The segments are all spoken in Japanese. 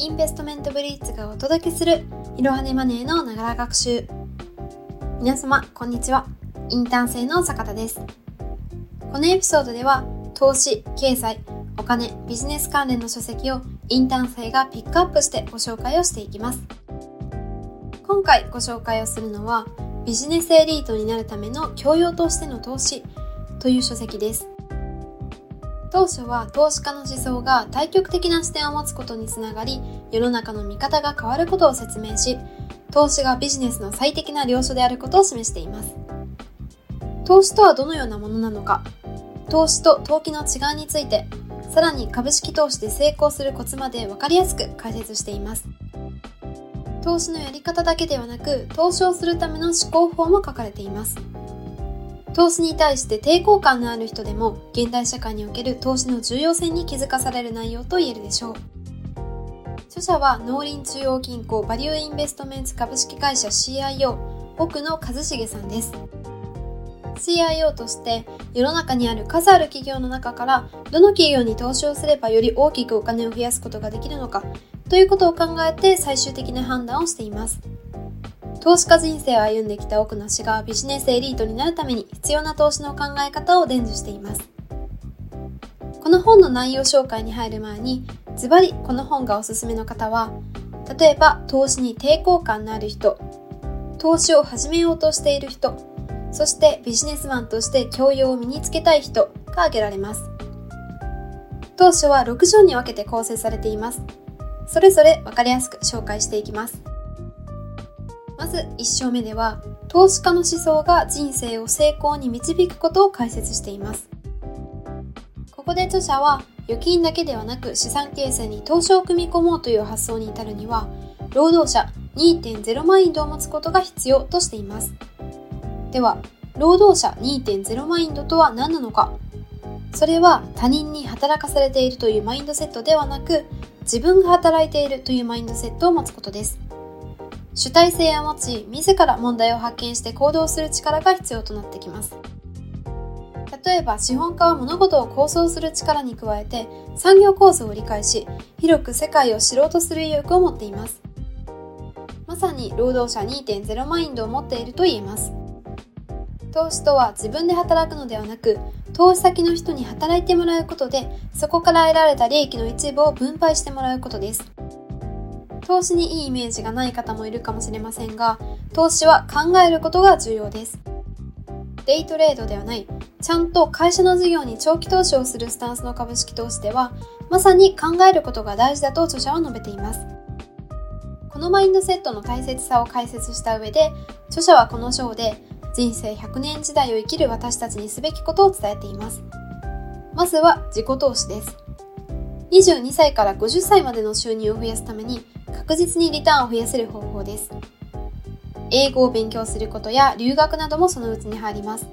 インベストメントブリーツがお届けするいろはねマネーのながら学習。皆様こんにちは。インターン生の坂田です。このエピソードでは投資、経済、お金、ビジネス関連の書籍をインターン生がピックアップしてご紹介をしていきます。今回ご紹介をするのはビジネスエリートになるための教養としての投資という書籍です。当初は投資家の思想が対極的な視点を持つことにつながり世の中の見方が変わることを説明し投資がビジネスの最適な領書であることを示しています。投資とはどのようなものなのか。投資と投機の違いについてさらに株式投資で成功するコツまで分かりやすく解説しています。投資のやり方だけではなく投資をするための思考法も書かれています。投資に対して抵抗感のある人でも現代社会における投資の重要性に気づかされる内容と言えるでしょう。著者は農林中央銀行バリューインベストメンツ株式会社 CIO 奥野和重さんです。CIO として世の中にある数ある企業の中からどの企業に投資をすればより大きくお金を増やすことができるのかということを考えて最終的な判断をしています。投資家人生を歩んできた奥野氏がビジネスエリートになるために必要な投資の考え方を伝授しています。この本の内容紹介に入る前に、ズバリこの本がおすすめの方は、例えば投資に抵抗感のある人、投資を始めようとしている人、そしてビジネスマンとして教養を身につけたい人が挙げられます。当初は6章に分けて構成されています。それぞれ分かりやすく紹介していきます。まず1章目では投資家の思想が人生を成功に導くことを解説しています。ここで著者は預金だけではなく資産形成に投資を組み込もうという発想に至るには労働者2.0マインドを持つことが必要としています。では労働者2.0マインドとは何なのか。それは他人に働かされているというマインドセットではなく自分が働いているというマインドセットを持つことです。主体性を持ち、自ら問題を発見して行動する力が必要となってきます。例えば資本家は物事を構想する力に加えて産業構造を理解し広く世界を知ろうとする意欲を持っています。まさに労働者2.0マインドを持っていると言えます。投資とは自分で働くのではなく投資先の人に働いてもらうことでそこから得られた利益の一部を分配してもらうことです。投資にいいイメージがない方もいるかもしれませんが、投資は考えることが重要です。デイトレードではない、ちゃんと会社の事業に長期投資をするスタンスの株式投資では、まさに考えることが大事だと著者は述べています。このマインドセットの大切さを解説した上で、著者はこの章で人生100年時代を生きる私たちにすべきことを伝えています。まずは自己投資です。22歳から50歳までの収入を増やすために確実にリターンを増やせる方法です。英語を勉強することや留学などもそのうちに入ります。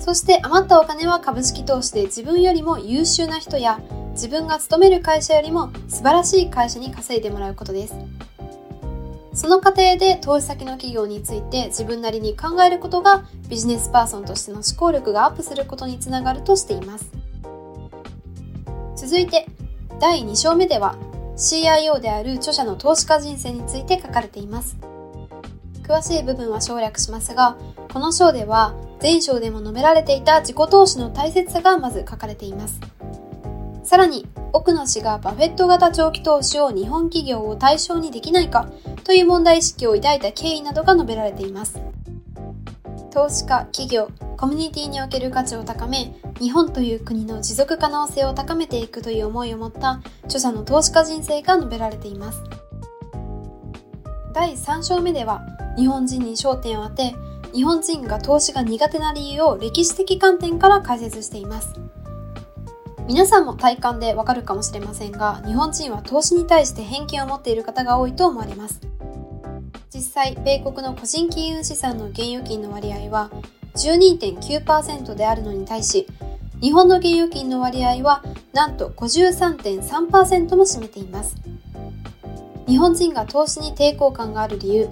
そして余ったお金は株式投資で自分よりも優秀な人や自分が勤める会社よりも素晴らしい会社に稼いでもらうことです。その過程で投資先の企業について自分なりに考えることがビジネスパーソンとしての思考力がアップすることにつながるとしています。続いて第2章目では CIO である著者の投資家人生について書かれています。詳しい部分は省略しますが、この章では前章でも述べられていた自己投資の大切さがまず書かれています。さらに、奥野氏がバフェット型長期投資を日本企業を対象にできないかという問題意識を抱いた経緯などが述べられています。投資家、企業、コミュニティにおける価値を高め、日本という国の持続可能性を高めていくという思いを持った著者の投資家人生が述べられています。第3章目では、日本人に焦点を当て、日本人が投資が苦手な理由を歴史的観点から解説しています。皆さんも体感でわかるかもしれませんが、日本人は投資に対して偏見を持っている方が多いと思われます。実際、米国の個人金融資産の現預金の割合は12.9%であるのに対し、日本の現預金の割合はなんと53.3%も占めています。日本人が投資に抵抗感がある理由、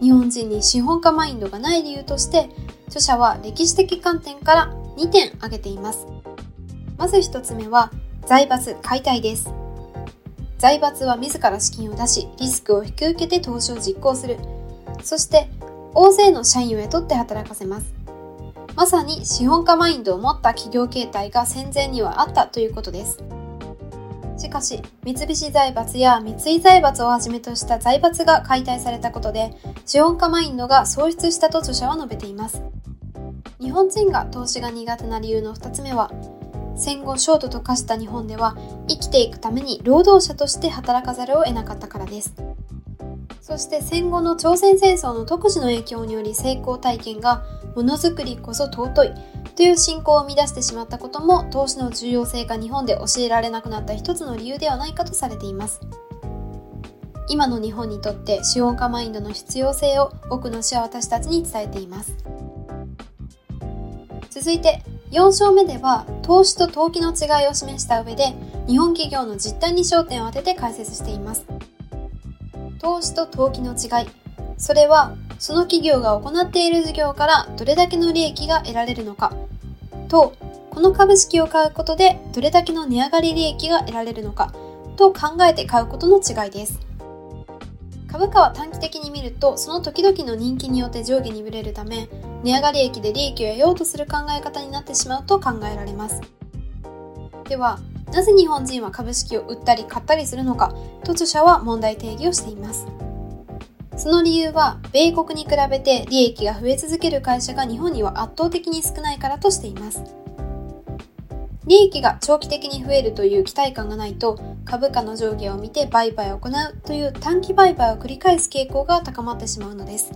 日本人に資本家マインドがない理由として、著者は歴史的観点から2点挙げています。まず1つ目は、財閥解体です。財閥は自ら資金を出し、リスクを引き受けて投資を実行する。そして、大勢の社員を雇って働かせます。まさに資本家マインドを持った企業形態が戦前にはあったということです。しかし、三菱財閥や三井財閥をはじめとした財閥が解体されたことで、資本家マインドが喪失したと著者は述べています。日本人が投資が苦手な理由の2つ目は、戦後ショートと化した日本では生きていくために労働者として働かざるを得なかったからです。そして戦後の朝鮮戦争の特殊の影響により成功体験がものづくりこそ尊いという信仰を生み出してしまったことも投資の重要性が日本で教えられなくなった一つの理由ではないかとされています。今の日本にとって資本家マインドの必要性を多くの詩は私たちに伝えています。続いて4章目では投資と投機の違いを示した上で日本企業の実態に焦点を当てて解説しています。投資と投機の違い。それはその企業が行っている事業からどれだけの利益が得られるのかとこの株式を買うことでどれだけの値上がり利益が得られるのかと考えて買うことの違いです。株価は短期的に見るとその時々の人気によって上下にぶれるため値上がり益で利益を得ようとする考え方になってしまうと考えられます。ではなぜ日本人は株式を売ったり買ったりするのかと著者は問題定義をしています。その理由は米国に比べて利益が増え続ける会社が日本には圧倒的に少ないからとしています。利益が長期的に増えるという期待感がないと株価の上下を見て売買を行うという短期売買を繰り返す傾向が高まってしまうのです。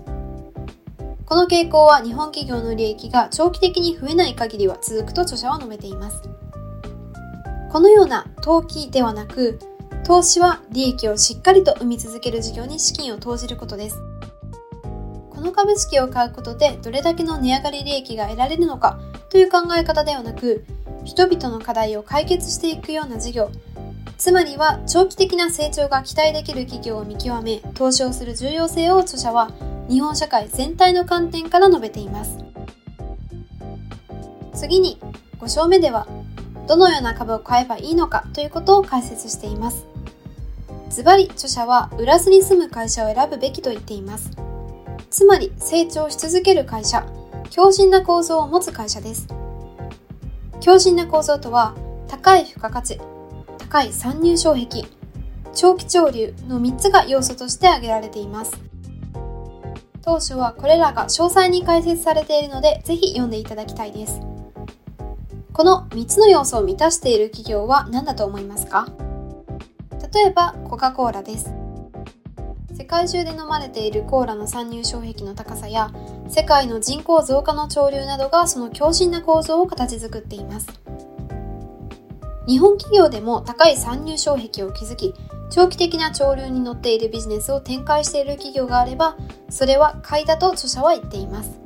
この傾向は日本企業の利益が長期的に増えない限りは続くと著者は述べています。このような投機ではなく、投資は利益をしっかりと生み続ける事業に資金を投じることです。この株式を買うことでどれだけの値上がり利益が得られるのかという考え方ではなく、人々の課題を解決していくような事業、つまりは長期的な成長が期待できる企業を見極め、投資をする重要性を著者は日本社会全体の観点から述べています。次に5章目では、どのような株を買えばいいのかということを解説しています。ズバリ著者は売らずに済む会社を選ぶべきと言っています。つまり成長し続ける会社、強靭な構造を持つ会社です。強靭な構造とは、高い付加価値、高い参入障壁、長期潮流の3つが要素として挙げられています。当初はこれらが詳細に解説されているので、ぜひ読んでいただきたいです。この3つの要素を満たしている企業は何だと思いますか？例えば、コカ・コーラです。世界中で飲まれているコーラの参入障壁の高さや世界の人口増加の潮流などがその強靭な構造を形作っています。日本企業でも高い参入障壁を築き、長期的な潮流に乗っているビジネスを展開している企業があれば、それは買いだと著者は言っています。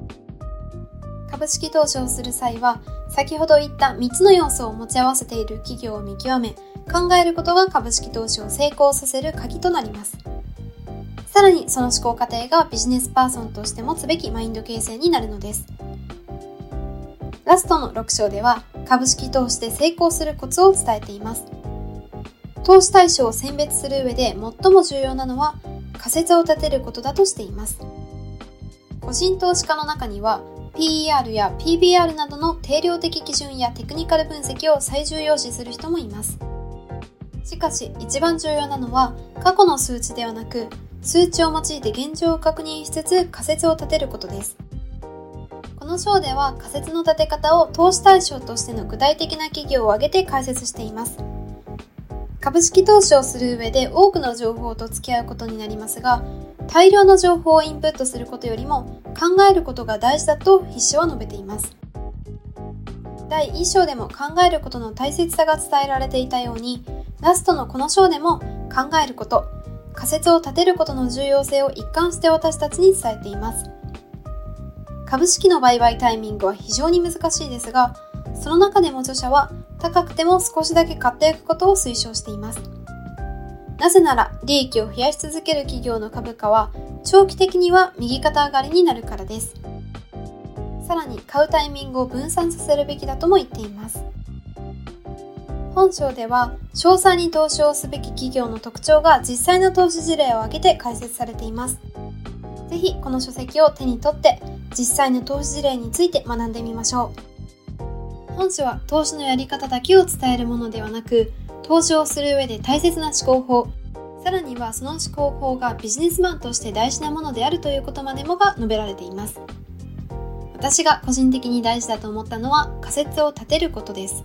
株式投資をする際は、先ほど言った3つの要素を持ち合わせている企業を見極め、考えることが株式投資を成功させる鍵となります。さらにその思考過程がビジネスパーソンとして持つべきマインド形成になるのです。ラストの6章では株式投資で成功するコツを伝えています。投資対象を選別する上で最も重要なのは仮説を立てることだとしています。個人投資家の中には PER や PBR などの定量的基準やテクニカル分析を最重要視する人もいます。しかし一番重要なのは過去の数値ではなく数値を用いて現状を確認しつつ仮説を立てることです。この章では仮説の立て方を投資対象としての具体的な企業を挙げて解説しています。株式投資をする上で多くの情報と付き合うことになりますが、大量の情報をインプットすることよりも考えることが大事だと筆者は述べています。第1章でも考えることの大切さが伝えられていたように、ラストのこの章でも考えること、仮説を立てることの重要性を一貫して私たちに伝えています。株式の売買タイミングは非常に難しいですが、その中でも著者は高くても少しだけ買っていくことを推奨しています。なぜなら利益を増やし続ける企業の株価は長期的には右肩上がりになるからです。さらに買うタイミングを分散させるべきだとも言っています。本章では詳細に投資をすべき企業の特徴が実際の投資事例を挙げて解説されています。ぜひこの書籍を手に取って実際の投資事例について学んでみましょう。本書は投資のやり方だけを伝えるものではなく、投資をする上で大切な思考法、さらにはその思考法がビジネスマンとして大事なものであるということまでもが述べられています。私が個人的に大事だと思ったのは仮説を立てることです。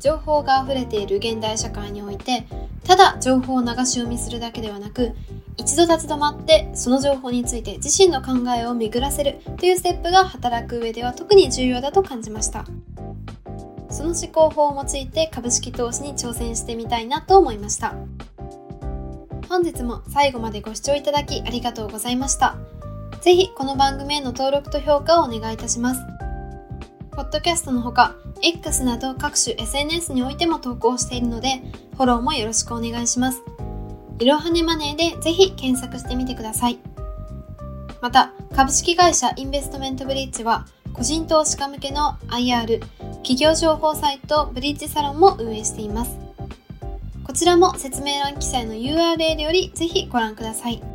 情報が溢れている現代社会において、ただ情報を流し読みするだけではなく、一度立ち止まってその情報について自身の考えを巡らせるというステップが働く上では特に重要だと感じました。その思考法を用いて株式投資に挑戦してみたいなと思いました。本日も最後までご視聴いただきありがとうございました。ぜひこの番組への登録と評価をお願いいたします。ポッドキャストのほか、X など各種 SNS においても投稿しているので、フォローもよろしくお願いします。いろはねマネーでぜひ検索してみてください。また、株式会社インベストメントブリッジは、個人投資家向けの IR、企業情報サイトブリッジサロンも運営しています。こちらも説明欄記載の URL よりぜひご覧ください。